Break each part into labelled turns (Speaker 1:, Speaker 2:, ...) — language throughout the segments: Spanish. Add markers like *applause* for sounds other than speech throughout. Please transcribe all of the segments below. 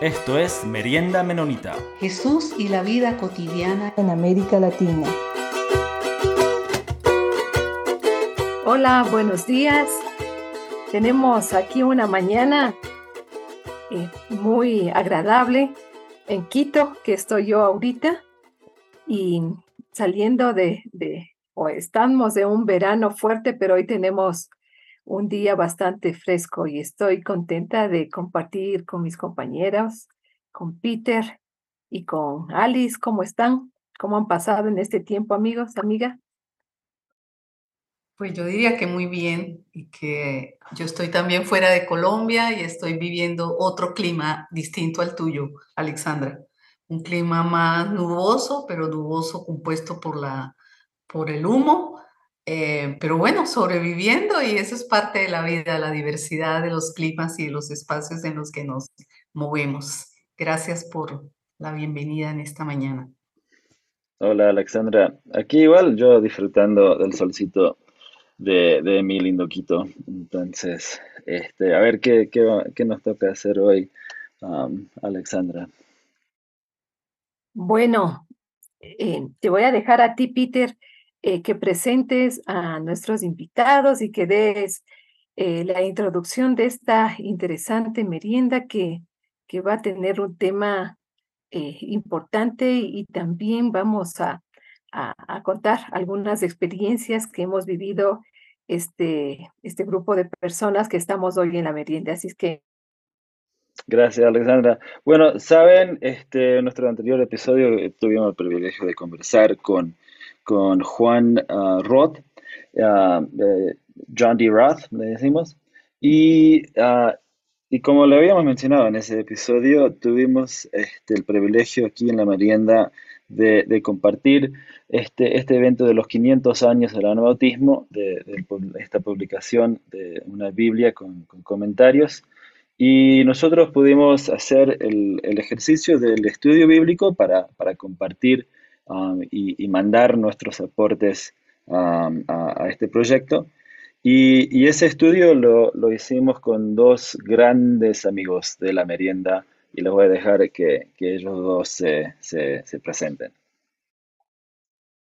Speaker 1: Esto es Merienda Menonita.
Speaker 2: Jesús y la vida cotidiana
Speaker 3: en América Latina.
Speaker 4: Hola, buenos días. Tenemos aquí una mañana eh, muy agradable en Quito, que estoy yo ahorita, y saliendo de, de, o estamos de un verano fuerte, pero hoy tenemos un día bastante fresco y estoy contenta de compartir con mis compañeros, con Peter y con Alice. ¿Cómo están? ¿Cómo han pasado en este tiempo, amigos, amiga?
Speaker 5: Pues yo diría que muy bien y que yo estoy también fuera de Colombia y estoy viviendo otro clima distinto al tuyo, Alexandra. Un clima más nuboso, pero nuboso compuesto por, la, por el humo eh, pero bueno, sobreviviendo y eso es parte de la vida, la diversidad de los climas y de los espacios en los que nos movemos. Gracias por la bienvenida en esta mañana.
Speaker 6: Hola Alexandra, aquí igual yo disfrutando del solcito de, de mi lindo Quito. Entonces, este, a ver qué, qué, nos toca hacer hoy, um, Alexandra.
Speaker 4: Bueno, eh, te voy a dejar a ti, Peter, eh, que presentes a nuestros invitados y que des eh, la introducción de esta interesante merienda que, que va a tener un tema eh, importante y, también vamos a, a, contar algunas experiencias que hemos vivido este, este grupo de personas que estamos hoy en la merienda. Así es que
Speaker 6: Gracias, Alexandra. Bueno, saben, este, en nuestro anterior episodio tuvimos el privilegio de conversar con con Juan uh, Roth, uh, John D. Roth, le decimos. Y, uh, y como le habíamos mencionado en ese episodio, tuvimos este, el privilegio aquí en la merienda de, compartir este, este evento de los 500 años del anabautismo, de, esta publicación de una Biblia con, comentarios. Y nosotros pudimos hacer el, el, ejercicio del estudio bíblico para, para compartir Um, y, mandar nuestros aportes um, a, este proyecto. Y, ese estudio lo, lo, hicimos con dos grandes amigos de la merienda y les voy a dejar que, que ellos dos se, se, presenten.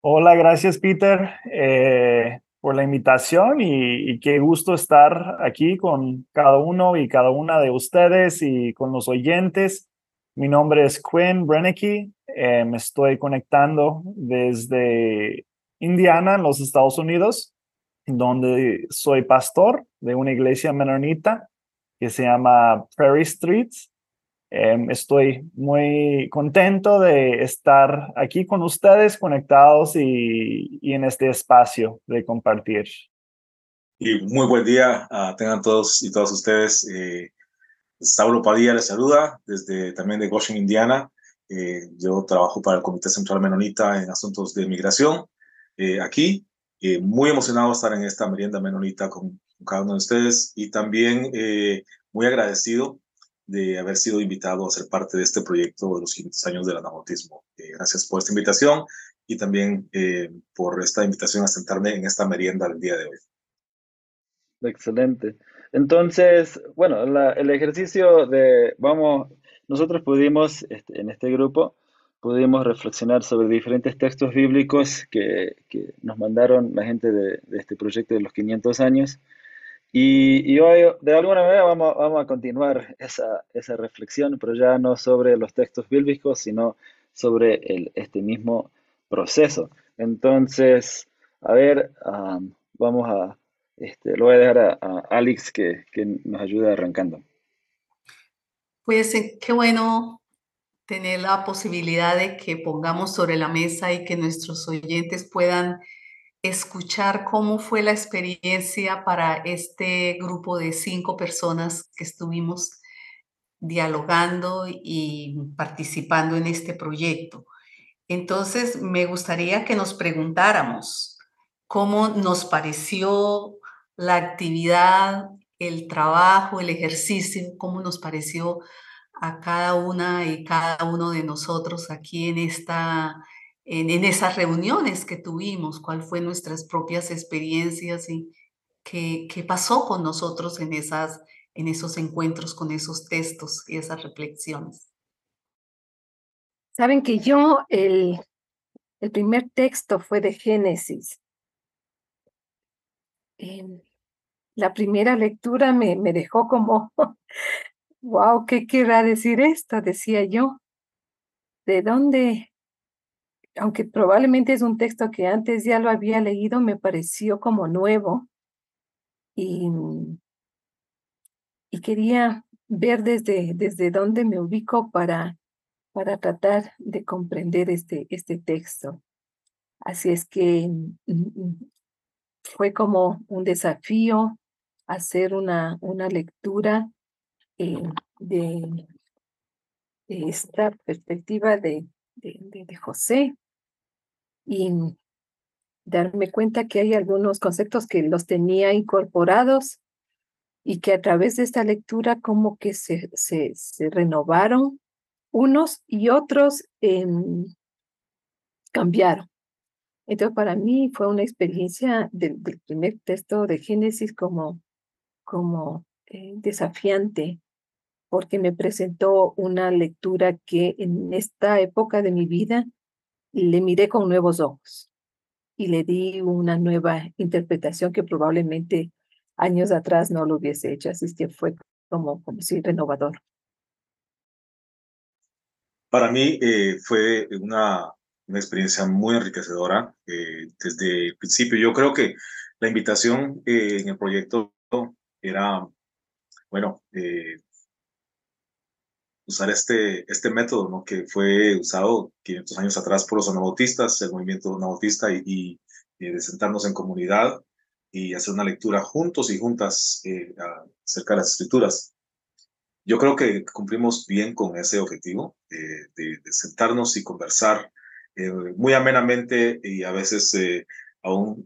Speaker 7: Hola, gracias Peter eh, por la invitación y, y, qué gusto estar aquí con cada uno y cada una de ustedes y con los oyentes. Mi nombre es Quinn Brennicky. Eh, me estoy conectando desde Indiana, en los Estados Unidos, donde soy pastor de una iglesia menonita que se llama Prairie Streets. Em, estoy muy contento de estar aquí con ustedes conectados y, en este espacio de compartir.
Speaker 8: Y muy buen día tengan todos y todas ustedes. Eh, Saulo Padilla les saluda desde también de Goshen, Indiana. Eh, yo trabajo para el Comité Central Menonita en asuntos de migración eh, aquí. Eh, muy emocionado de estar en esta merienda menonita con, cada uno de ustedes y también muy agradecido de haber sido invitado a ser parte de este proyecto de los 500 años del anabautismo. gracias por esta invitación y también por esta invitación a sentarme en esta merienda del día de hoy.
Speaker 6: Excelente. Entonces, bueno, el ejercicio de, vamos, nosotros pudimos, en este grupo, pudimos reflexionar sobre diferentes textos bíblicos que, que nos mandaron la gente de, este proyecto de los 500 años. Y, y, hoy, de alguna manera, vamos, vamos a continuar esa, esa, reflexión, pero ya no sobre los textos bíblicos, sino sobre el, este mismo proceso. Entonces, a ver, vamos a este, lo voy a dejar a, Alex que, nos ayude arrancando.
Speaker 5: Pues eh, qué bueno tener la posibilidad de que pongamos sobre la mesa y que nuestros oyentes puedan escuchar cómo fue la experiencia para este grupo de cinco personas que estuvimos dialogando y participando en este proyecto. Entonces, me gustaría que nos preguntáramos cómo nos pareció la actividad, el trabajo, el ejercicio, cómo nos pareció a cada una y cada uno de nosotros aquí en esta en, esas reuniones que tuvimos, cuál fue nuestras propias experiencias y qué, qué pasó con nosotros en esas en esos encuentros con esos textos y esas reflexiones?
Speaker 4: Saben que yo, el, el primer texto fue de Génesis. Em, la primera lectura me, me dejó como, *laughs* wow, ¿qué querrá decir esto? Decía yo. ¿De dónde? Aunque probablemente es un texto que antes ya lo había leído, me pareció como nuevo. Y, y quería ver desde, desde dónde me ubico para para tratar de comprender este, este texto. Así es que mm, mm, fue como un desafío hacer una, una lectura eh, de, esta perspectiva de, de, José y darme cuenta que hay algunos conceptos que los tenía incorporados y que a través de esta lectura como que se, se, renovaron unos y otros em, cambiaron. Entonces, para mí fue una experiencia del, primer texto de Génesis como, como eh, desafiante, porque me presentó una lectura que en esta época de mi vida le miré con nuevos ojos y le di una nueva interpretación que probablemente años atrás no lo hubiese hecho. Así que fue como, como si renovador.
Speaker 8: Para mí eh, fue una, una, experiencia muy enriquecedora eh, desde el principio. Yo creo que la invitación eh, en el proyecto era, bueno, usar este, este método ¿no? que fue usado 500 años atrás por los anabautistas, el movimiento anabautista, y, y, de sentarnos en comunidad y hacer una lectura juntos y juntas acerca de las escrituras. Yo creo que cumplimos bien con ese objetivo eh, de, sentarnos y conversar eh, muy amenamente y a veces eh, aún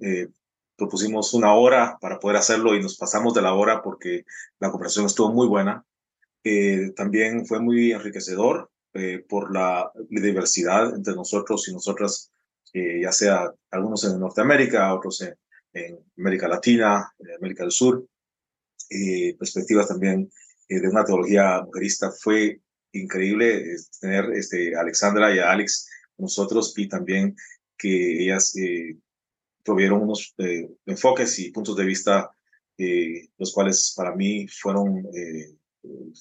Speaker 8: propusimos una hora para poder hacerlo y nos pasamos de la hora porque la conversación estuvo muy buena. también fue muy enriquecedor por la diversidad entre nosotros y nosotras, ya sea algunos en Norteamérica, otros en, en América Latina, en América del Sur, perspectivas también eh, de una teología mujerista. Fue increíble eh, tener este, a Alexandra y a Alex nosotros y también que ellas eh, tuvieron unos enfoques y puntos de vista los cuales para mí fueron,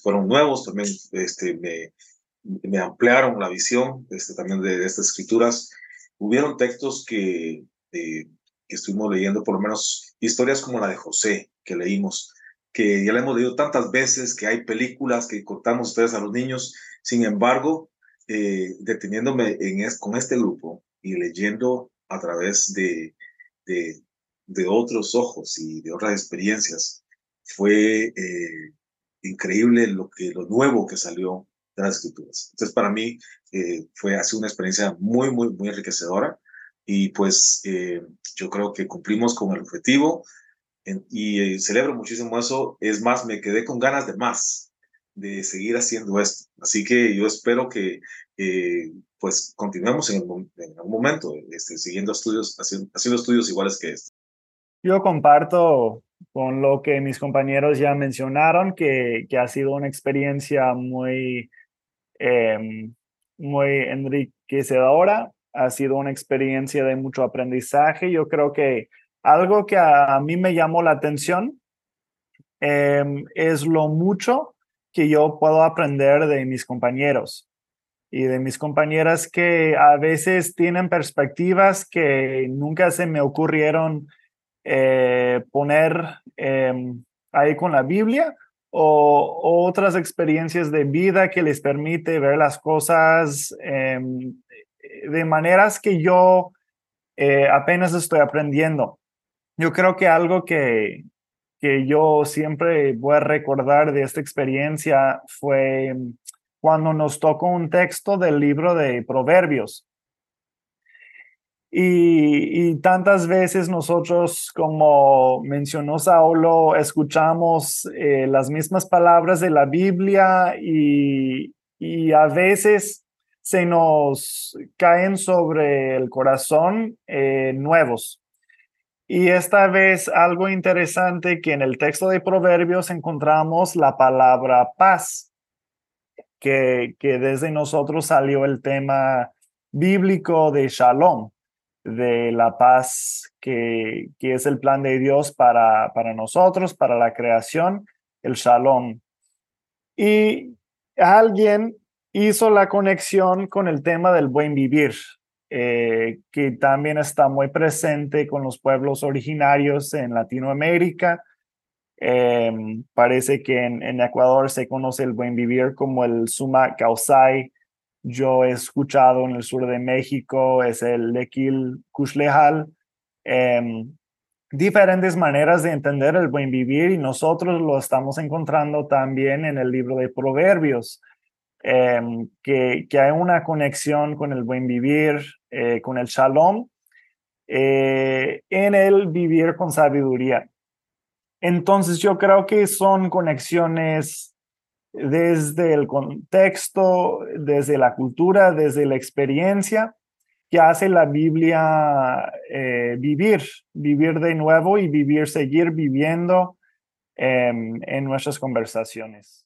Speaker 8: fueron nuevos, también este, me, me ampliaron la visión este, también de, de estas escrituras. Hubieron textos que, que estuvimos leyendo, por lo menos historias como la de José, que leímos, que ya le hemos leído tantas veces, que hay películas que contamos ustedes a los niños. Sin embargo, eh, deteniéndome en con este grupo y leyendo a través de, de, otros ojos y de otras experiencias, fue eh, increíble lo, que, lo nuevo que salió de las escrituras. Entonces, para mí eh, fue así una experiencia muy, muy, muy enriquecedora y pues yo creo que cumplimos con el objetivo y eh, celebro muchísimo eso. Es más, me quedé con ganas de más, de seguir haciendo esto. Así que yo espero que eh, pues continuemos en, en, algún momento este, siguiendo estudios, haciendo, haciendo estudios iguales que este.
Speaker 7: Yo comparto con lo que mis compañeros ya mencionaron, que, que ha sido una experiencia muy, eh, muy enriquecedora, ha sido una experiencia de mucho aprendizaje. Yo creo que algo que a mí me llamó la atención em, es lo mucho que yo puedo aprender de mis compañeros y de mis compañeras que a veces tienen perspectivas que nunca se me ocurrieron eh, poner em, ahí con la Biblia o, otras experiencias de vida que les permite ver las cosas em, de maneras que yo eh, apenas estoy aprendiendo. Yo creo que algo que, que yo siempre voy a recordar de esta experiencia fue cuando nos tocó un texto del libro de Proverbios. Y, tantas veces nosotros, como mencionó Saulo, escuchamos eh, las mismas palabras de la Biblia y, y, a veces se nos caen sobre el corazón eh, nuevos Y esta vez algo interesante que en el texto de Proverbios encontramos la palabra paz, que, desde nosotros salió el tema bíblico de shalom, de la paz que, que es el plan de Dios para, para nosotros, para la creación, el shalom. Y alguien hizo la conexión con el tema del buen vivir, eh, que también está muy presente con los pueblos originarios en Latinoamérica. Em, parece que en, Ecuador se conoce el buen vivir como el Suma Causai. Yo he escuchado en el sur de México es el Lequil Kushlehal. Em, diferentes maneras de entender el buen vivir y nosotros lo estamos encontrando también en el libro de Proverbios. Em, que, que, hay una conexión con el buen vivir, eh, con el shalom, eh, en el vivir con sabiduría. Entonces yo creo que son conexiones desde el contexto, desde la cultura, desde la experiencia que hace la Biblia eh, vivir, vivir de nuevo y vivir, seguir viviendo em, en nuestras conversaciones.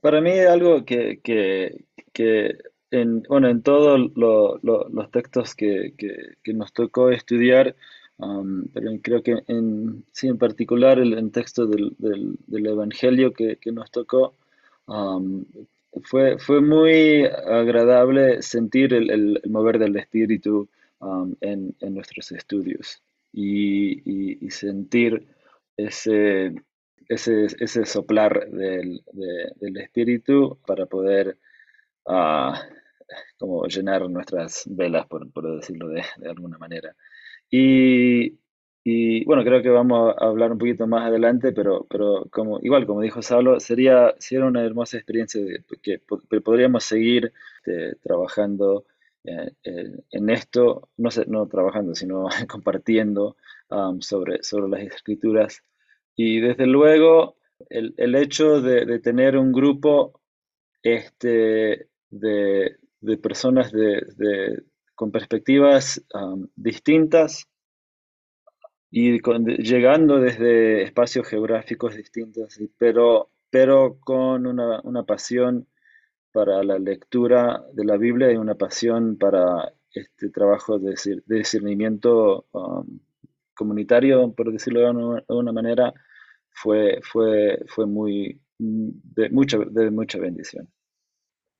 Speaker 6: Para mí algo que, que, en, bueno, en todos los textos que, que, nos tocó estudiar, um, pero creo que en, sí, en particular el, texto del, del, Evangelio que, nos tocó, um, fue, fue muy agradable sentir el, mover del Espíritu um, en, en, nuestros estudios y, y sentir ese ese, ese soplar del, del, espíritu para poder ah, como llenar nuestras velas, por, por decirlo de, de, alguna manera. Y, y, bueno, creo que vamos a hablar un poquito más adelante, pero, pero como, igual, como dijo Saulo, sería, sería una hermosa experiencia que podríamos seguir este, trabajando eh, en esto, no, no trabajando, sino *laughs* compartiendo um, sobre, sobre las escrituras. Y desde luego, el, el hecho de, de, tener un grupo este, de, de personas de, con perspectivas distintas y llegando desde espacios geográficos distintos, pero, pero con una, una, pasión para la lectura de la Biblia y una pasión para este trabajo de, discernimiento comunitario, por decirlo de una, de una manera, fue, fue, fue muy, de mucha, de mucha bendición.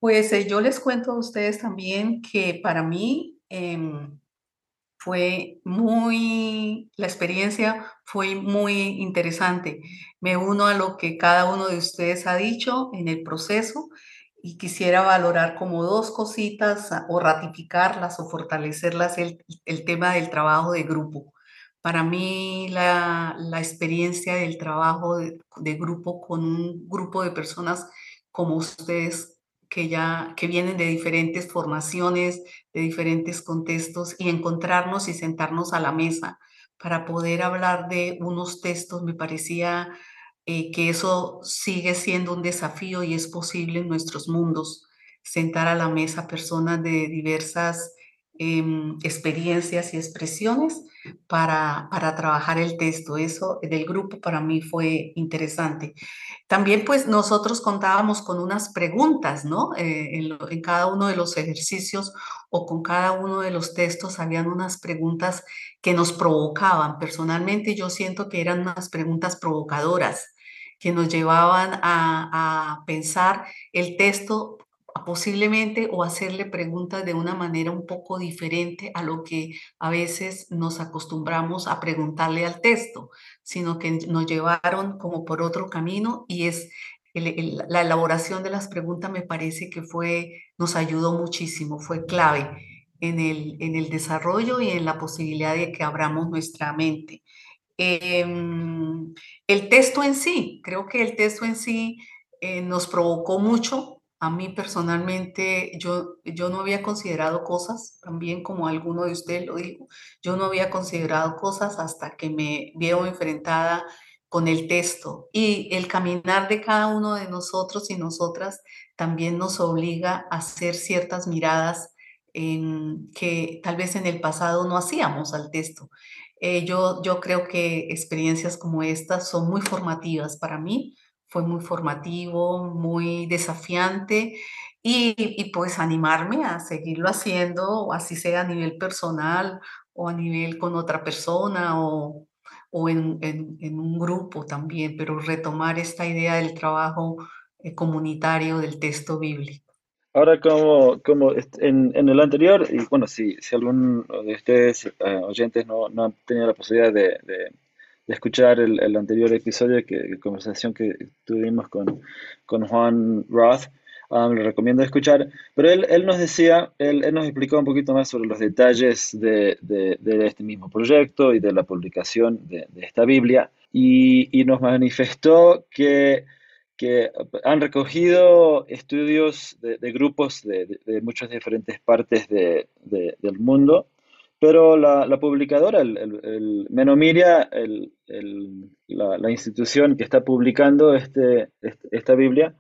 Speaker 5: Pues eh, yo les cuento a ustedes también que para mí em, fue muy, la experiencia fue muy interesante. Me uno a lo que cada uno de ustedes ha dicho en el proceso y quisiera valorar como dos cositas o ratificarlas o fortalecerlas el, el tema del trabajo de grupo. Para mí la, experiencia del trabajo de, grupo con un grupo de personas como ustedes que ya que vienen de diferentes formaciones, de diferentes contextos y encontrarnos y sentarnos a la mesa para poder hablar de unos textos me parecía eh, que eso sigue siendo un desafío y es posible en nuestros mundos sentar a la mesa personas de diversas Em, experiencias y expresiones para, para trabajar el texto. Eso del grupo para mí fue interesante. También pues nosotros contábamos con unas preguntas, ¿no? Eh, en, cada uno de los ejercicios o con cada uno de los textos habían unas preguntas que nos provocaban. Personalmente yo siento que eran unas preguntas provocadoras que nos llevaban a pensar el texto posiblemente o hacerle preguntas de una manera un poco diferente a lo que a veces nos acostumbramos a preguntarle al texto, sino que nos llevaron como por otro camino y es la elaboración de las preguntas me parece que fue, nos ayudó muchísimo, fue clave en el, en el desarrollo y en la posibilidad de que abramos nuestra mente. Em, el texto en sí, creo que el texto en sí eh, nos provocó mucho a mí personalmente, yo, yo no había considerado cosas, también como alguno de ustedes lo dijo, yo no había considerado cosas hasta que me veo enfrentada con el texto. Y el caminar de cada uno de nosotros y nosotras también nos obliga a hacer ciertas miradas que tal vez en el pasado no hacíamos al texto. Eh, yo, yo creo que experiencias como estas son muy formativas para mí. Fue muy formativo, muy desafiante y, y pues animarme a seguirlo haciendo, así sea a nivel personal o a nivel con otra persona o, o en, en, en un grupo también, pero retomar esta idea del trabajo eh, comunitario del texto bíblico.
Speaker 6: Ahora, como, como en, en, el anterior, y bueno, si, si alguno de ustedes, uh, oyentes, no, no, han tenido la posibilidad de, de, de escuchar el, el, anterior episodio, que conversación que tuvimos con, con Juan Roth, um, le recomiendo escuchar, pero él, él nos decía, él, él, nos explicó un poquito más sobre los detalles de, de, de este mismo proyecto y de la publicación de, esta Biblia, y, y nos manifestó que que han recogido estudios de, de grupos de, de, muchas diferentes partes del mundo, pero la, la publicadora, el, el, el Menomiria, la, la, institución que está publicando este, este, esta Biblia,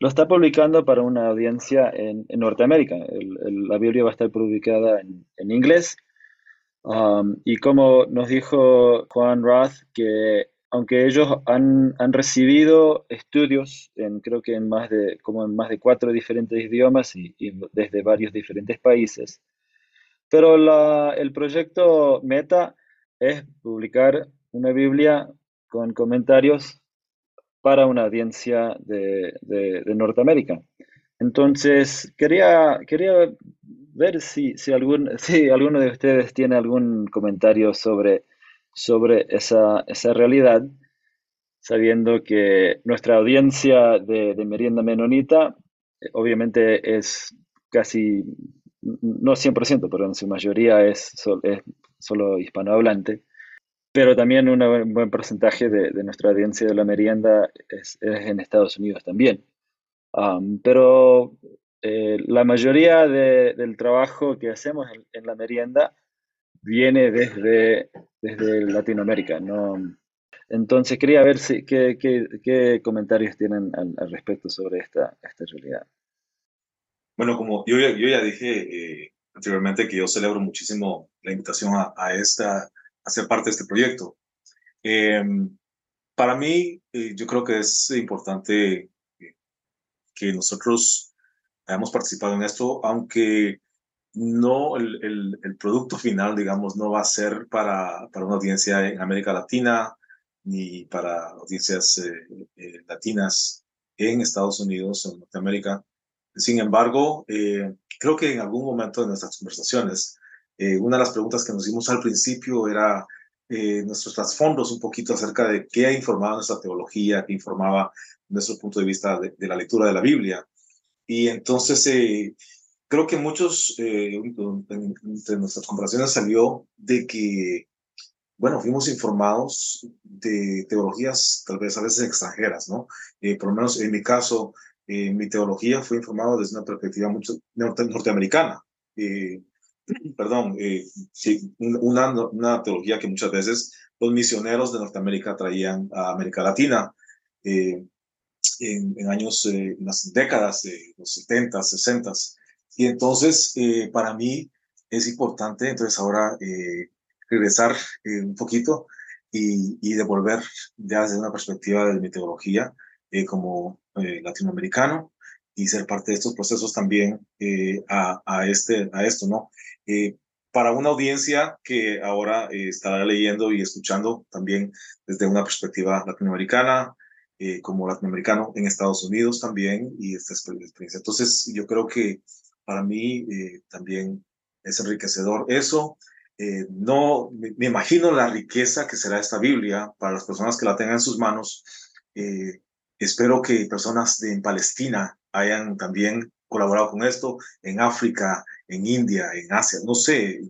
Speaker 6: lo está publicando para una audiencia en, en Norteamérica. la Biblia va a estar publicada en, en inglés. Um, y como nos dijo Juan Roth, que aunque ellos han, han, recibido estudios en creo que en más de como en más de cuatro diferentes idiomas y, y desde varios diferentes países pero la, el proyecto meta es publicar una Biblia con comentarios para una audiencia de, de, de Norteamérica. Entonces quería quería ver si, si, algún, *laughs* si alguno de ustedes tiene algún comentario sobre sobre esa, esa realidad, sabiendo que nuestra audiencia de, de merienda menonita obviamente es casi, no 100%, pero en su mayoría es, sol, es solo hispanohablante, pero también un buen porcentaje de, de, nuestra audiencia de la merienda es, es en Estados Unidos también. Um, pero eh, la mayoría de, del trabajo que hacemos en, en la merienda viene desde, desde Latinoamérica. ¿no? Entonces quería ver si, qué, qué, qué comentarios tienen al, al, respecto sobre esta, esta realidad.
Speaker 8: Bueno, como yo, yo ya dije eh, anteriormente que yo celebro muchísimo la invitación a, a, esta, a ser parte de este proyecto. Eh, para mí, eh, yo creo que es importante que nosotros hayamos participado en esto, aunque no el, el, el, producto final, digamos, no va a ser para, para una audiencia en América Latina ni para audiencias eh, eh, latinas en Estados Unidos en Norteamérica. Sin embargo, eh, creo que en algún momento de nuestras conversaciones, eh, una de las preguntas que nos hicimos al principio era eh, nuestros trasfondos un poquito acerca de qué informaba nuestra teología, qué informaba nuestro punto de vista de, de la lectura de la Biblia. Y entonces creo que muchos, eh, entre nuestras comparaciones salió de que, bueno, fuimos informados de teologías tal vez a veces extranjeras, ¿no? Eh, por lo menos en mi caso, eh, mi teología fue informado desde una perspectiva mucho norte, norteamericana. Eh, *clears throat* perdón, sí, una, una teología que muchas veces los misioneros de Norteamérica traían a América Latina. En, en, años, en las décadas los 70, 60. Y entonces, eh, para mí es importante, entonces ahora eh, regresar eh, un poquito y, y, devolver ya desde una perspectiva de mi teología como latinoamericano y ser parte de estos procesos también a, a, este, a esto, ¿no? para una audiencia que ahora estará leyendo y escuchando también desde una perspectiva latinoamericana, eh, como latinoamericano en Estados Unidos también y esta experiencia. Entonces, yo creo que para mí eh, también es enriquecedor eso. Eh, no me, me, imagino la riqueza que será esta Biblia para las personas que la tengan en sus manos. Eh, espero que personas de, en Palestina hayan también colaborado con esto, en África, en India, en Asia, no sé,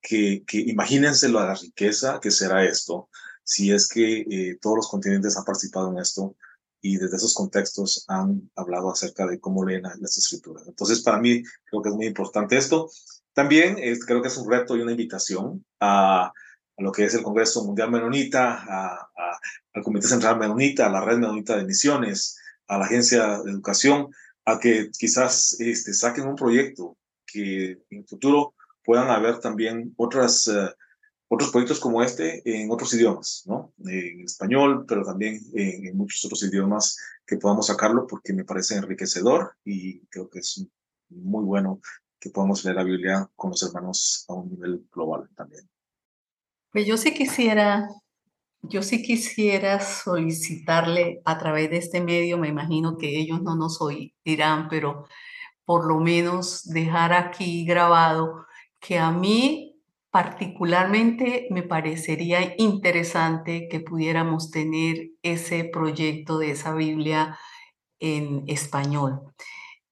Speaker 8: que, que imagínense la riqueza que será esto, si es que eh, todos los continentes han participado en esto y desde esos contextos han hablado acerca de cómo leen las escrituras. Entonces, para mí creo que es muy importante esto. También es, creo que es un reto y una invitación a, a, lo que es el Congreso Mundial Menonita, a, a, al Comité Central Menonita, a la Red Menonita de Misiones, a la Agencia de Educación, a que quizás este, saquen un proyecto que en el futuro puedan haber también otras uh, otros proyectos como este en otros idiomas, ¿no? En español, pero también en, muchos otros idiomas que podamos sacarlo porque me parece enriquecedor y creo que es muy bueno que podamos leer la Biblia con los hermanos a un nivel global también.
Speaker 5: Pues yo sí quisiera, yo quisiera solicitarle a través de este medio, me imagino que ellos no nos oirán, pero por lo menos dejar aquí grabado que a mí particularmente me parecería interesante que pudiéramos tener ese proyecto de esa Biblia en español.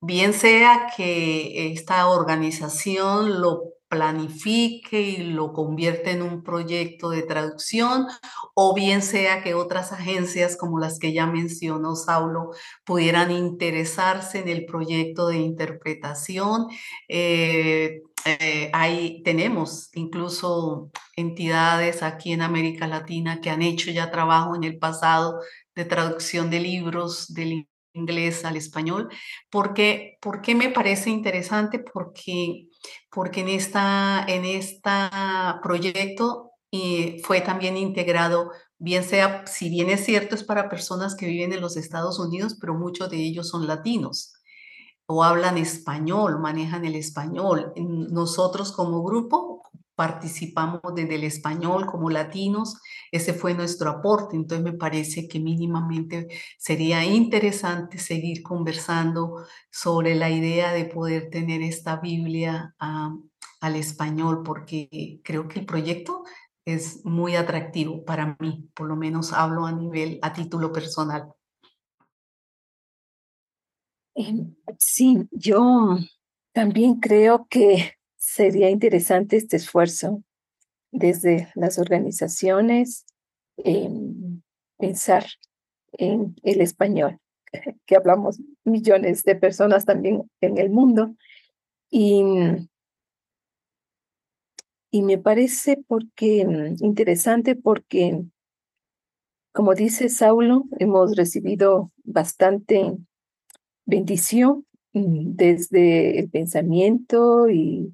Speaker 5: Bien sea que esta organización lo planifique y lo convierte en un proyecto de traducción, o bien sea que otras agencias como las que ya mencionó Saulo pudieran interesarse en el proyecto de interpretación. Eh, eh, ahí tenemos incluso entidades aquí en América Latina que han hecho ya trabajo en el pasado de traducción de libros del inglés al español. ¿Por qué, me parece interesante? Porque, porque en este en esta proyecto eh, fue también integrado, bien sea, si bien es cierto, es para personas que viven en los Estados Unidos, pero muchos de ellos son latinos o hablan español, manejan el español. Nosotros como grupo participamos desde el español como latinos, ese fue nuestro aporte, entonces me parece que mínimamente sería interesante seguir conversando sobre la idea de poder tener esta Biblia al español, porque creo que el proyecto es muy atractivo para mí, por lo menos hablo a nivel, a título personal.
Speaker 4: Em, sí, yo también creo que sería interesante este esfuerzo desde las organizaciones, en pensar en el español, *laughs* que hablamos millones de personas también en el mundo. Y, y me parece porque interesante porque, como dice Saulo, hemos recibido bastante bendición mm, desde el pensamiento y,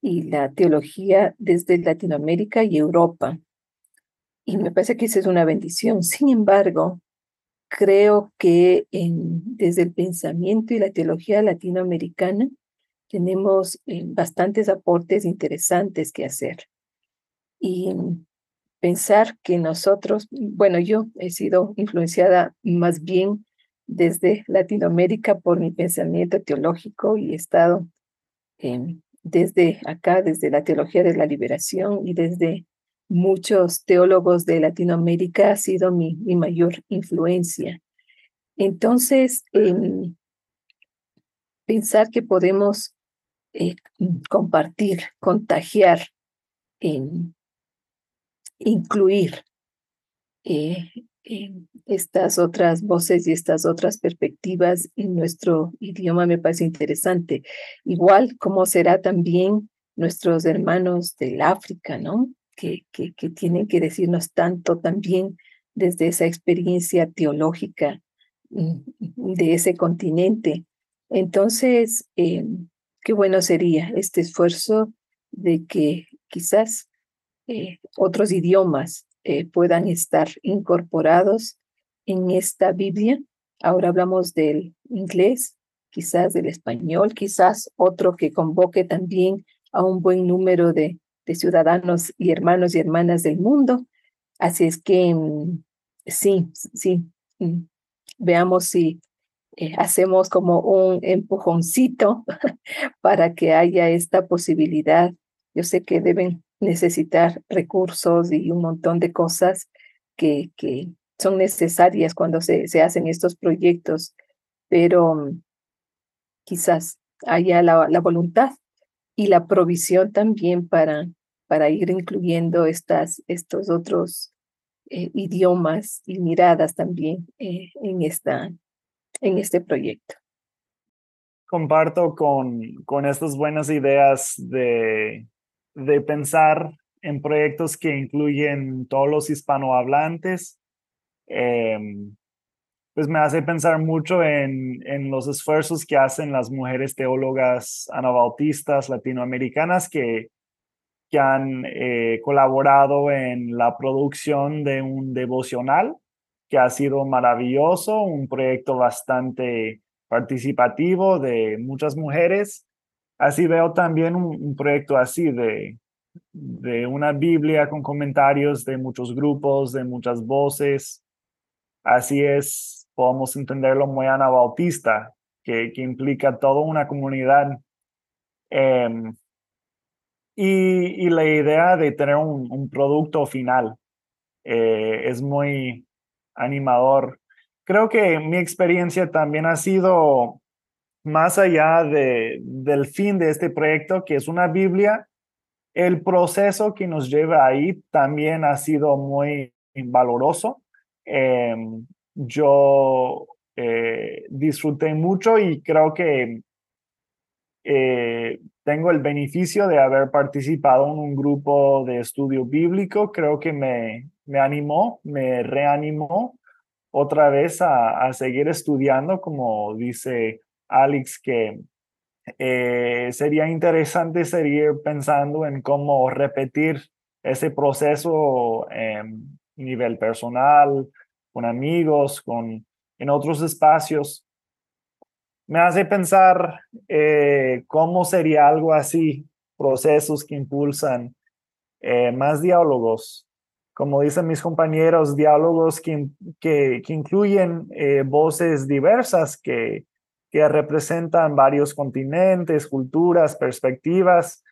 Speaker 4: y la teología desde Latinoamérica y Europa. Y me parece que esa es una bendición. Sin embargo, creo que desde el pensamiento y la teología latinoamericana tenemos eh, bastantes aportes interesantes que hacer. Y pensar que nosotros, bueno, yo he sido influenciada más bien desde Latinoamérica por mi pensamiento teológico y estado desde acá, desde la teología de la liberación y desde muchos teólogos de Latinoamérica ha sido mi, mi mayor influencia. Entonces, em, pensar que podemos eh, compartir, contagiar, incluir estas otras voces y estas otras perspectivas en nuestro idioma me parece interesante. Igual como será también nuestros hermanos del África, ¿no? Que, que, que tienen que decirnos tanto también desde esa experiencia teológica mm, de ese continente. Entonces, eh, qué bueno sería este esfuerzo de que quizás eh, otros idiomas eh, puedan estar incorporados en esta Biblia. Ahora hablamos del inglés, quizás del español, quizás otro que convoque también a un buen número de, ciudadanos y hermanos y hermanas del mundo. Así es que mm, sí, sí, mm, veamos si eh, hacemos como un empujoncito *laughs* para que haya esta posibilidad. Yo sé que deben necesitar recursos y un montón de cosas que, que son necesarias cuando se, se hacen estos proyectos, pero mm, quizás haya la, la, voluntad y la provisión también para, para ir incluyendo estas, estos otros eh, idiomas y miradas también eh, en, esta, en este proyecto.
Speaker 7: Comparto con, con estas buenas ideas de de pensar en proyectos que incluyen todos los hispanohablantes, em, pues me hace pensar mucho en, en, los esfuerzos que hacen las mujeres teólogas anabautistas latinoamericanas que que han eh, colaborado en la producción de un devocional que ha sido maravilloso, un proyecto bastante participativo de muchas mujeres. Así veo también un, proyecto así de, de una Biblia con comentarios de muchos grupos, de muchas voces. Así es, podemos entenderlo muy anabautista, que, que implica toda una comunidad. Em, y, la idea de tener un, producto final eh, es muy animador. Creo que mi experiencia también ha sido más allá de, del fin de este proyecto, que es una Biblia, el proceso que nos lleva ahí también ha sido muy valoroso. Em, yo eh, disfruté mucho y creo que eh, tengo el beneficio de haber participado en un grupo de estudio bíblico. Creo que me, me animó, me reanimó otra vez a, seguir estudiando, como dice Alex, que eh, sería interesante seguir pensando en cómo repetir ese proceso en nivel personal, con amigos, con, en otros espacios. Me hace pensar eh, cómo sería algo así, procesos que impulsan eh, más diálogos, como dicen mis compañeros, diálogos que, que, incluyen voces diversas que, que representan varios continentes, culturas, perspectivas,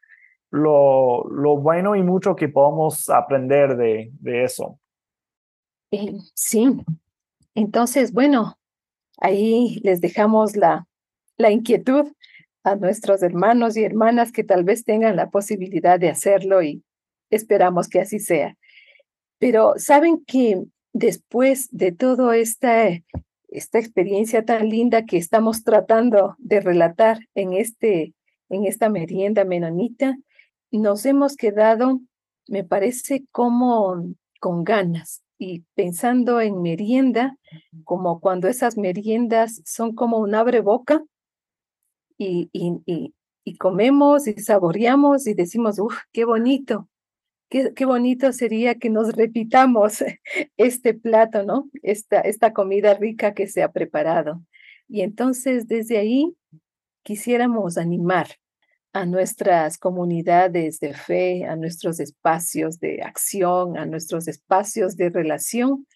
Speaker 7: lo, lo bueno y mucho que podemos aprender de, de eso.
Speaker 4: Sí, entonces, bueno, Ahí les dejamos la, la inquietud a nuestros hermanos y hermanas que tal vez tengan la posibilidad de hacerlo y esperamos que así sea. Pero saben que después de toda esta, esta experiencia tan linda que estamos tratando de relatar en, este, en esta merienda menonita, nos hemos quedado, me parece, como con ganas y pensando en merienda, como cuando esas meriendas son como un abre boca y, y, y, comemos y saboreamos y decimos, uff, qué bonito, qué, qué, bonito sería que nos repitamos *laughs* este plato, ¿no? Esta, esta comida rica que se ha preparado. Y entonces desde ahí quisiéramos animar a nuestras comunidades de fe, a nuestros espacios de acción, a nuestros espacios de relación,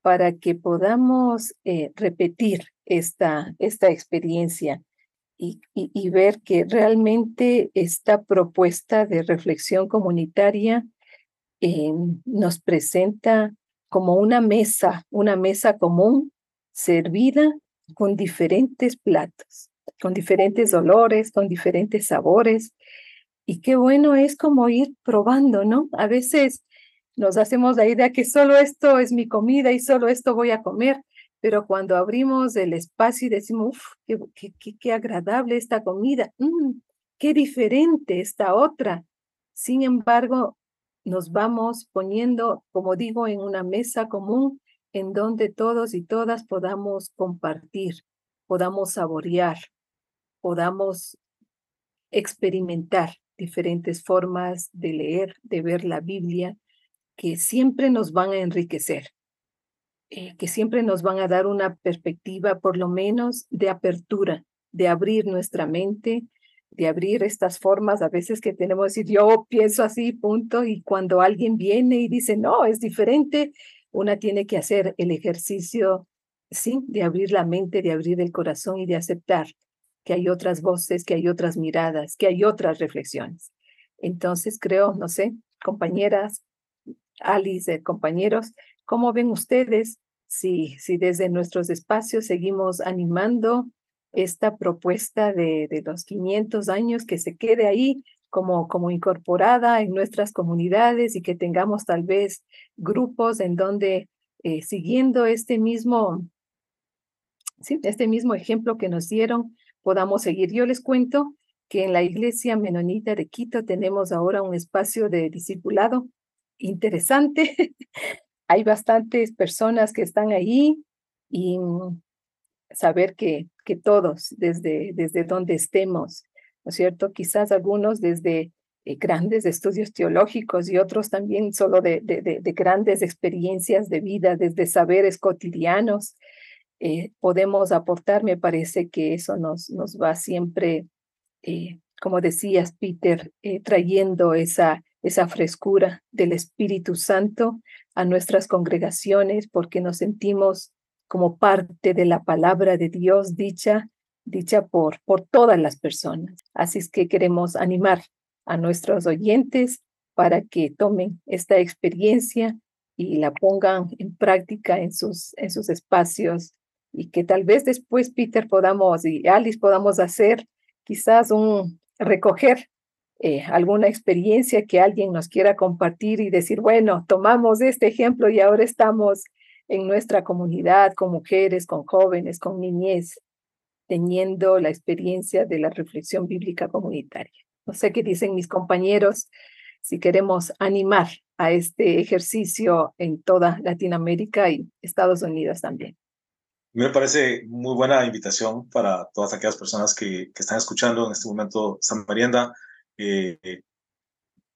Speaker 4: para que podamos eh, repetir esta, esta experiencia y, ver que realmente esta propuesta de reflexión comunitaria eh, nos presenta como una mesa, una mesa común servida con diferentes platos con diferentes olores, con diferentes sabores. Y qué bueno es como ir probando, ¿no? A veces nos hacemos la idea que solo esto es mi comida y solo esto voy a comer, pero cuando abrimos el espacio y decimos, uff, qué, qué, agradable esta comida, mm, qué diferente esta otra. Sin embargo, nos vamos poniendo, como digo, en una mesa común en donde todos y todas podamos compartir, podamos saborear, podamos experimentar diferentes formas de leer, de ver la Biblia, que siempre nos van a enriquecer, eh, que siempre nos van a dar una perspectiva, por lo menos, de apertura, de abrir nuestra mente, de abrir estas formas a veces que tenemos que decir, yo pienso así, punto, y cuando alguien viene y dice, no, es diferente, una tiene que hacer el ejercicio, sí, de abrir la mente, de abrir el corazón y de aceptar que hay otras voces, que hay otras miradas, que hay otras reflexiones. Entonces creo, no sé, compañeras, Alice, compañeros, ¿cómo ven ustedes si, si desde nuestros espacios seguimos animando esta propuesta de, de los 500 años que se quede ahí como, como incorporada en nuestras comunidades y que tengamos tal vez grupos en donde eh, siguiendo este mismo, este mismo ejemplo que nos dieron, podamos seguir. Yo les cuento que en la iglesia menonita de Quito tenemos ahora un espacio de discipulado interesante. *laughs* Hay bastantes personas que están ahí y saber que, que todos, desde, desde donde estemos, ¿no es cierto? Quizás algunos desde eh, grandes estudios teológicos y otros también solo de, de, grandes experiencias de vida, desde saberes cotidianos, eh, podemos aportar. Me parece que eso nos, nos va siempre, eh, como decías, Peter, trayendo esa, esa frescura del Espíritu Santo a nuestras congregaciones porque nos sentimos como parte de la palabra de Dios dicha, dicha por, por todas las personas. Así es que queremos animar a nuestros oyentes para que tomen esta experiencia y la pongan en práctica en sus, en sus espacios y que tal vez después Peter podamos y Alice podamos hacer quizás un recoger eh, alguna experiencia que alguien nos quiera compartir y decir, bueno, tomamos este ejemplo y ahora estamos en nuestra comunidad con mujeres, con jóvenes, con niñez, teniendo la experiencia de la reflexión bíblica comunitaria. No sé qué dicen mis compañeros, si queremos animar a este ejercicio en toda Latinoamérica y Estados Unidos también.
Speaker 8: Me parece muy buena invitación para todas aquellas personas que, que están escuchando en este momento San Marienda. Eh,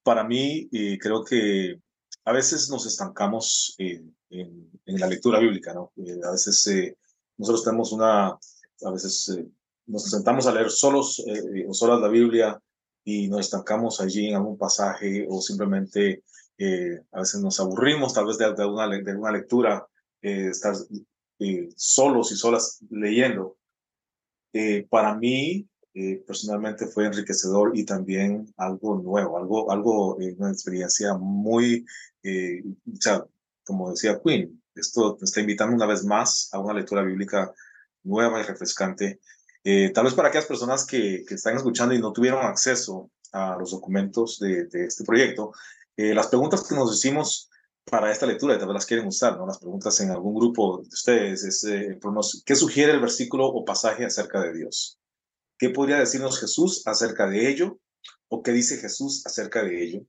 Speaker 8: para mí, eh, creo que a veces nos estancamos en, en, la lectura bíblica, ¿no? Eh, a veces nosotros tenemos una, a veces nos sentamos a leer solos o solas la Biblia y nos estancamos allí en algún pasaje o simplemente eh, a veces nos aburrimos tal vez de, de, una, de una lectura, eh, estar eh, solos y solas leyendo. para mí, personalmente, fue enriquecedor y también algo nuevo, algo, algo una experiencia muy, o sea, como decía Quinn, esto te está invitando una vez más a una lectura bíblica nueva y refrescante eh, tal vez para aquellas personas que, que, están escuchando y no tuvieron acceso a los documentos de, de este proyecto, eh, las preguntas que nos hicimos para esta lectura, tal vez las quieren usar, ¿no? Las preguntas en algún grupo de ustedes es, eh, ¿qué sugiere el versículo o pasaje acerca de Dios? ¿Qué podría decirnos Jesús acerca de ello? ¿O qué dice Jesús acerca de ello?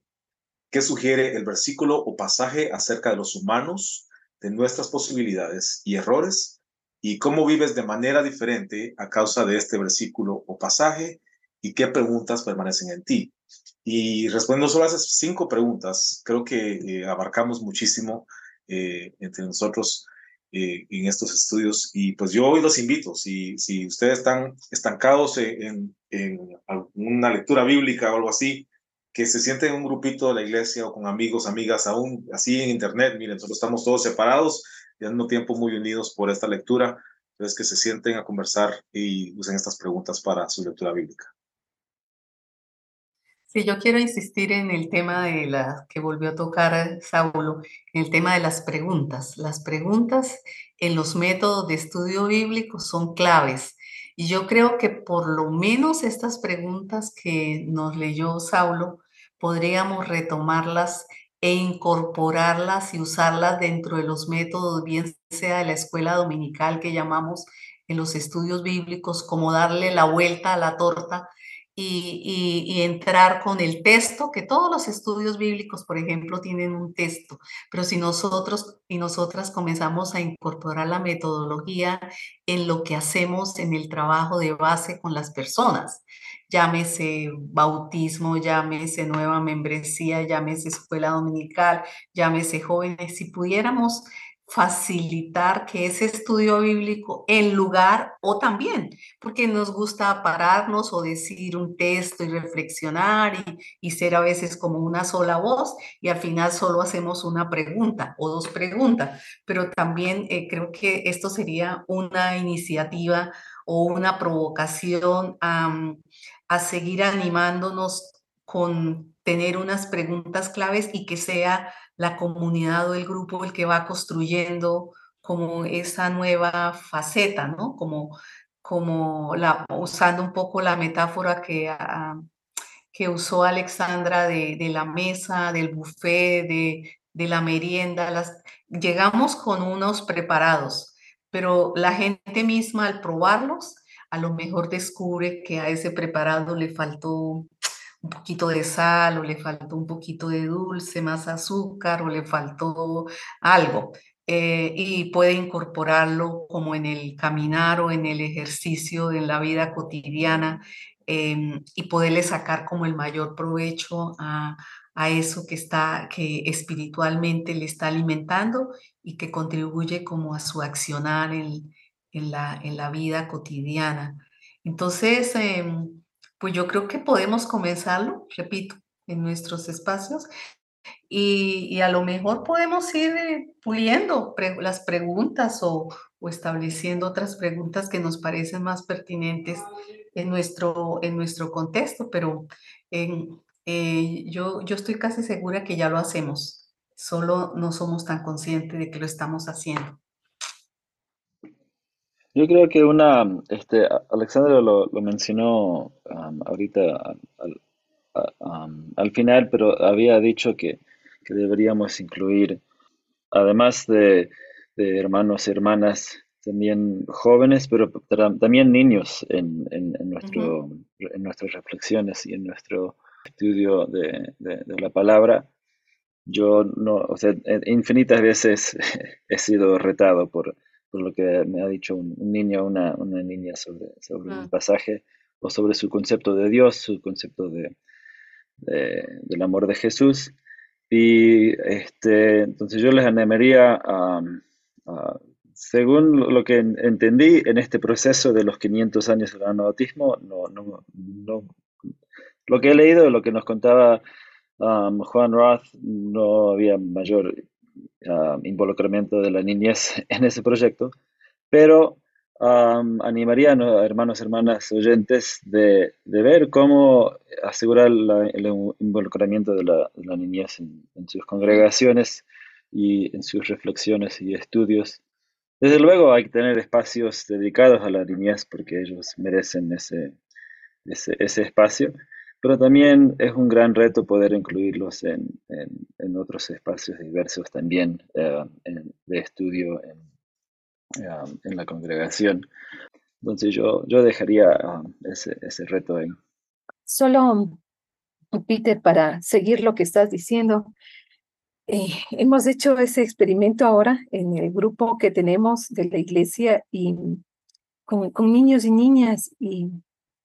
Speaker 8: ¿Qué sugiere el versículo o pasaje acerca de los humanos, de nuestras posibilidades y errores? y cómo vives de manera diferente a causa de este versículo o pasaje y qué preguntas permanecen en ti. Y respondiendo solo a esas cinco preguntas, creo que eh, abarcamos muchísimo eh, entre nosotros eh, en estos estudios. Y pues yo hoy los invito, si, si ustedes están estancados en, en una lectura bíblica o algo así, que se sienten en un grupito de la iglesia o con amigos, amigas, aún así en internet, miren, nosotros estamos todos separados, y al mismo tiempo muy unidos por esta lectura. Entonces, que se sienten a conversar y usen estas preguntas para su lectura bíblica.
Speaker 5: Sí, yo quiero insistir en el tema de la que volvió a tocar Saulo, en el tema de las preguntas. Las preguntas en los métodos de estudio bíblico son claves. Y yo creo que por lo menos estas preguntas que nos leyó Saulo, podríamos retomarlas e incorporarlas y usarlas dentro de los métodos, bien sea de la escuela dominical que llamamos en los estudios bíblicos, como darle la vuelta a la torta y, entrar con el texto, que todos los estudios bíblicos, por ejemplo, tienen un texto, pero si nosotros y nosotras comenzamos a incorporar la metodología en lo que hacemos en el trabajo de base con las personas, llámese bautismo, llámese nueva membresía, llámese escuela dominical, llámese jóvenes, si pudiéramos facilitar que ese estudio bíblico en lugar o también, porque nos gusta pararnos o decir un texto y reflexionar y, ser a veces como una sola voz y al final solo hacemos una pregunta o dos preguntas, pero también eh, creo que esto sería una iniciativa o una provocación a, a seguir animándonos con tener unas preguntas claves y que sea la comunidad o el grupo el que va construyendo como esa nueva faceta, ¿no? Como, como usando un poco la metáfora que, ah, que usó Alexandra de, de, la mesa, del buffet, de, de la merienda. Llegamos con unos preparados, pero la gente misma al probarlos a lo mejor descubre que a ese preparado le faltó un poquito de sal o le faltó un poquito de dulce, más azúcar o le faltó algo. Eh, y puede incorporarlo como en el caminar o en el ejercicio, en la vida cotidiana, em, y poderle sacar como el mayor provecho a, a eso que está, que espiritualmente le está alimentando y que contribuye como a su accionar en, en, la, en la vida cotidiana. Entonces, em, pues yo creo que podemos comenzarlo, repito, en nuestros espacios y, a lo mejor podemos ir eh, puliendo las preguntas o, o, estableciendo otras preguntas que nos parecen más pertinentes en nuestro, en nuestro contexto, pero eh, yo, yo estoy casi segura que ya lo hacemos, solo no somos tan conscientes de que lo estamos haciendo.
Speaker 6: Yo creo que una, este, Alexandra lo, lo mencionó ahorita al, al, final, pero había dicho que, que deberíamos incluir, además de, de, hermanos y hermanas, también jóvenes, pero también niños en, en, nuestro, en nuestras reflexiones y en nuestro estudio de, la palabra, yo no, o sea, infinitas veces *laughs* he sido retado por, lo que me ha dicho un, niño o una, una, niña sobre, sobre un ah. pasaje o sobre su concepto de Dios, su concepto de, del amor de Jesús. Y este, entonces yo les animaría a, según lo que entendí en este proceso de los 500 años del anabautismo, no, no, no, lo que he leído, lo que nos contaba um, Juan Roth, no había mayor um, involucramiento de la niñez *laughs* en ese proyecto, pero um, animaría a hermanos hermanas oyentes de, ver cómo asegurar el involucramiento de la, niñez en, sus congregaciones y en sus reflexiones y estudios. Desde luego hay que tener espacios dedicados a la niñez porque ellos merecen ese, ese espacio pero también es un gran reto poder incluirlos en, en, otros espacios diversos también eh, de estudio en, eh, en, la congregación. Entonces yo, yo dejaría um, ese, ese reto ahí.
Speaker 4: Solo, Peter, para seguir lo que estás diciendo, eh, hemos hecho ese experimento ahora en el grupo que tenemos de la iglesia y con, con niños y niñas y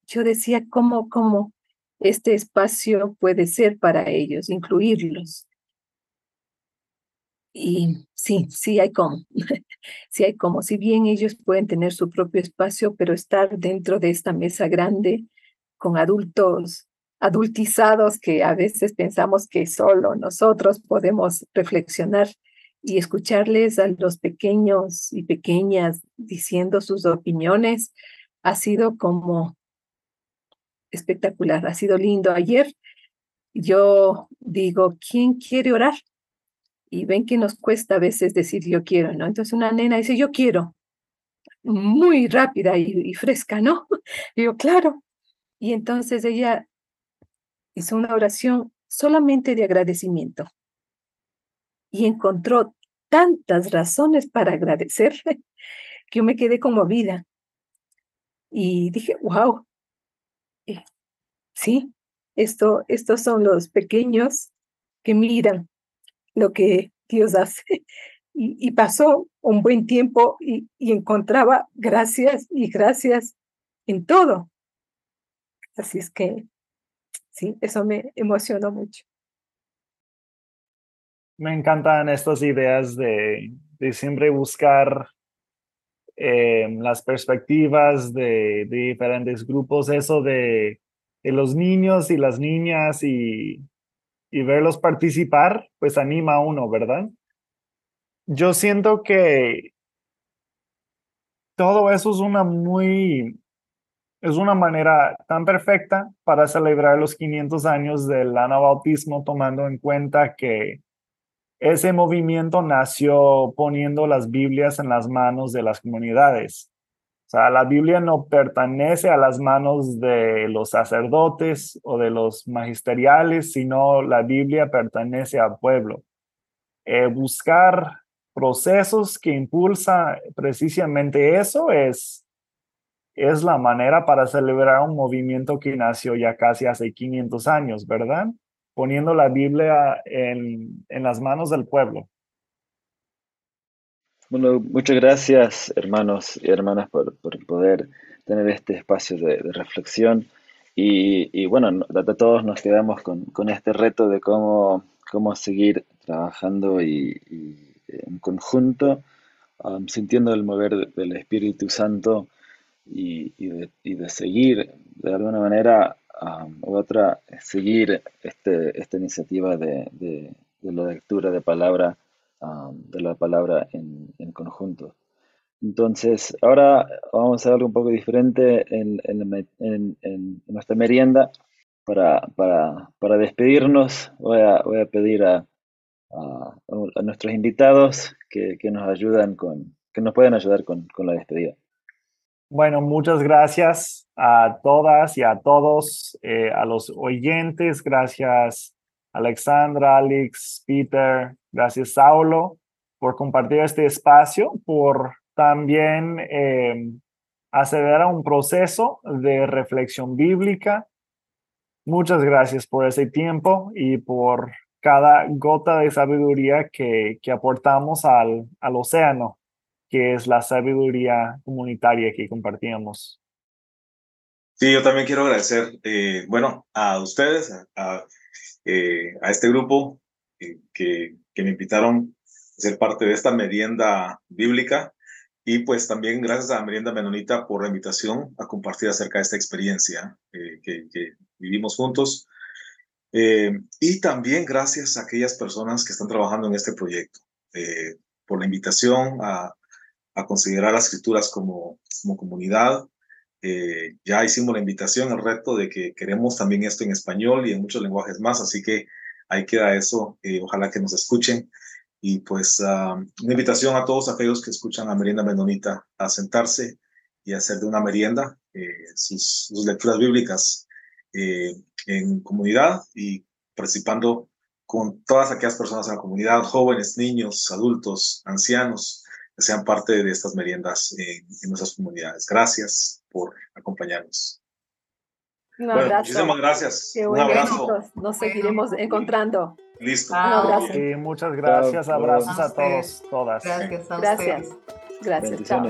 Speaker 4: yo decía cómo, cómo este espacio puede ser para ellos, incluirlos. Y sí, sí hay como, *laughs* sí hay como, si bien ellos pueden tener su propio espacio, pero estar dentro de esta mesa grande con adultos adultizados que a veces pensamos que solo nosotros podemos reflexionar y escucharles a los pequeños y pequeñas diciendo sus opiniones ha sido como espectacular, ha sido lindo. Ayer yo digo, ¿quién quiere orar? Y ven que nos cuesta a veces decir yo quiero, ¿no? Entonces una nena dice, yo quiero, muy rápida y, fresca, ¿no? *laughs* digo, claro. Y entonces ella hizo una oración solamente de agradecimiento y encontró tantas razones para agradecer *laughs* que yo me quedé conmovida. Y dije, wow, sí, esto, estos son los pequeños que miran lo que Dios hace. *laughs* Y, pasó un buen tiempo y, encontraba gracias y gracias en todo. Así es que, sí, eso me emocionó mucho.
Speaker 7: Me encantan estas ideas de, de siempre buscar eh, las perspectivas de, diferentes grupos, eso de, los niños y las niñas y, y verlos participar, pues anima a uno, ¿verdad? Yo siento que todo eso es una muy, es una manera tan perfecta para celebrar los 500 años del anabautismo, tomando en cuenta que ese movimiento nació poniendo las Biblias en las manos de las comunidades. Sea, la Biblia no pertenece a las manos de los sacerdotes o de los magisteriales, sino la Biblia pertenece al pueblo. Eh, buscar procesos que impulsan precisamente eso es, es la manera para celebrar un movimiento que nació ya casi hace 500 años, ¿verdad? poniendo la Biblia en, en las manos del pueblo.
Speaker 6: Bueno, muchas gracias hermanos y hermanas por, por poder tener este espacio de, reflexión. Y, bueno, de todos nos quedamos con, con, este reto de cómo, cómo seguir trabajando y, en conjunto, um, sintiendo el mover del Espíritu Santo y, de, de, seguir de alguna manera um, u otra, seguir este, esta iniciativa de, de, la lectura de palabra, de la palabra en, en conjunto. Entonces, ahora vamos a hacer algo un poco diferente en, nuestra merienda. Para, para, despedirnos, voy a, voy a pedir a, a, nuestros invitados que, nos ayudan con, que nos pueden ayudar con, la despedida.
Speaker 7: Bueno, muchas gracias a todas y a todos, eh, a los oyentes. Gracias, Alexandra, Alex, Peter. Gracias, Saulo, por compartir este espacio, por también eh, acceder a un proceso de reflexión bíblica. Muchas gracias por ese tiempo y por cada gota de sabiduría que, que aportamos al, al océano, que es la sabiduría comunitaria que compartíamos.
Speaker 8: Sí, yo también quiero agradecer, eh, bueno, a ustedes, a, eh, a este grupo que, que me invitaron a ser parte de esta merienda bíblica. Y pues también gracias a Merienda Menonita por la invitación a compartir acerca de esta experiencia eh, que, vivimos juntos. Eh, y también gracias a aquellas personas que están trabajando en este proyecto, eh, por la invitación a, a, considerar las escrituras como, como comunidad. ya hicimos la invitación, el reto de que queremos también esto en español y en muchos lenguajes más, así que ahí queda eso. ojalá que nos escuchen. Y pues ah, una invitación a todos aquellos que escuchan a Merienda Menonita a sentarse y hacer de una merienda eh, sus, lecturas bíblicas eh, en comunidad y participando con todas aquellas personas en la comunidad, jóvenes, niños, adultos, ancianos, que sean parte de estas meriendas en, nuestras comunidades. Gracias por acompañarnos. Muchísimas gracias.
Speaker 4: Un abrazo. Nos seguiremos encontrando.
Speaker 8: Listo.
Speaker 7: muchas gracias. Abrazos a todos, todas.
Speaker 5: Gracias. A
Speaker 4: gracias. Gracias. Chao.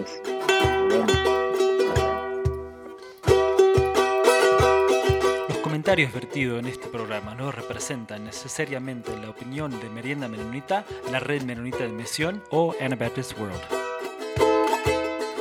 Speaker 1: Los comentarios vertidos en este programa no representan necesariamente la opinión de Merienda Menonita, la Red Menonita de Misión o Anabaptist World.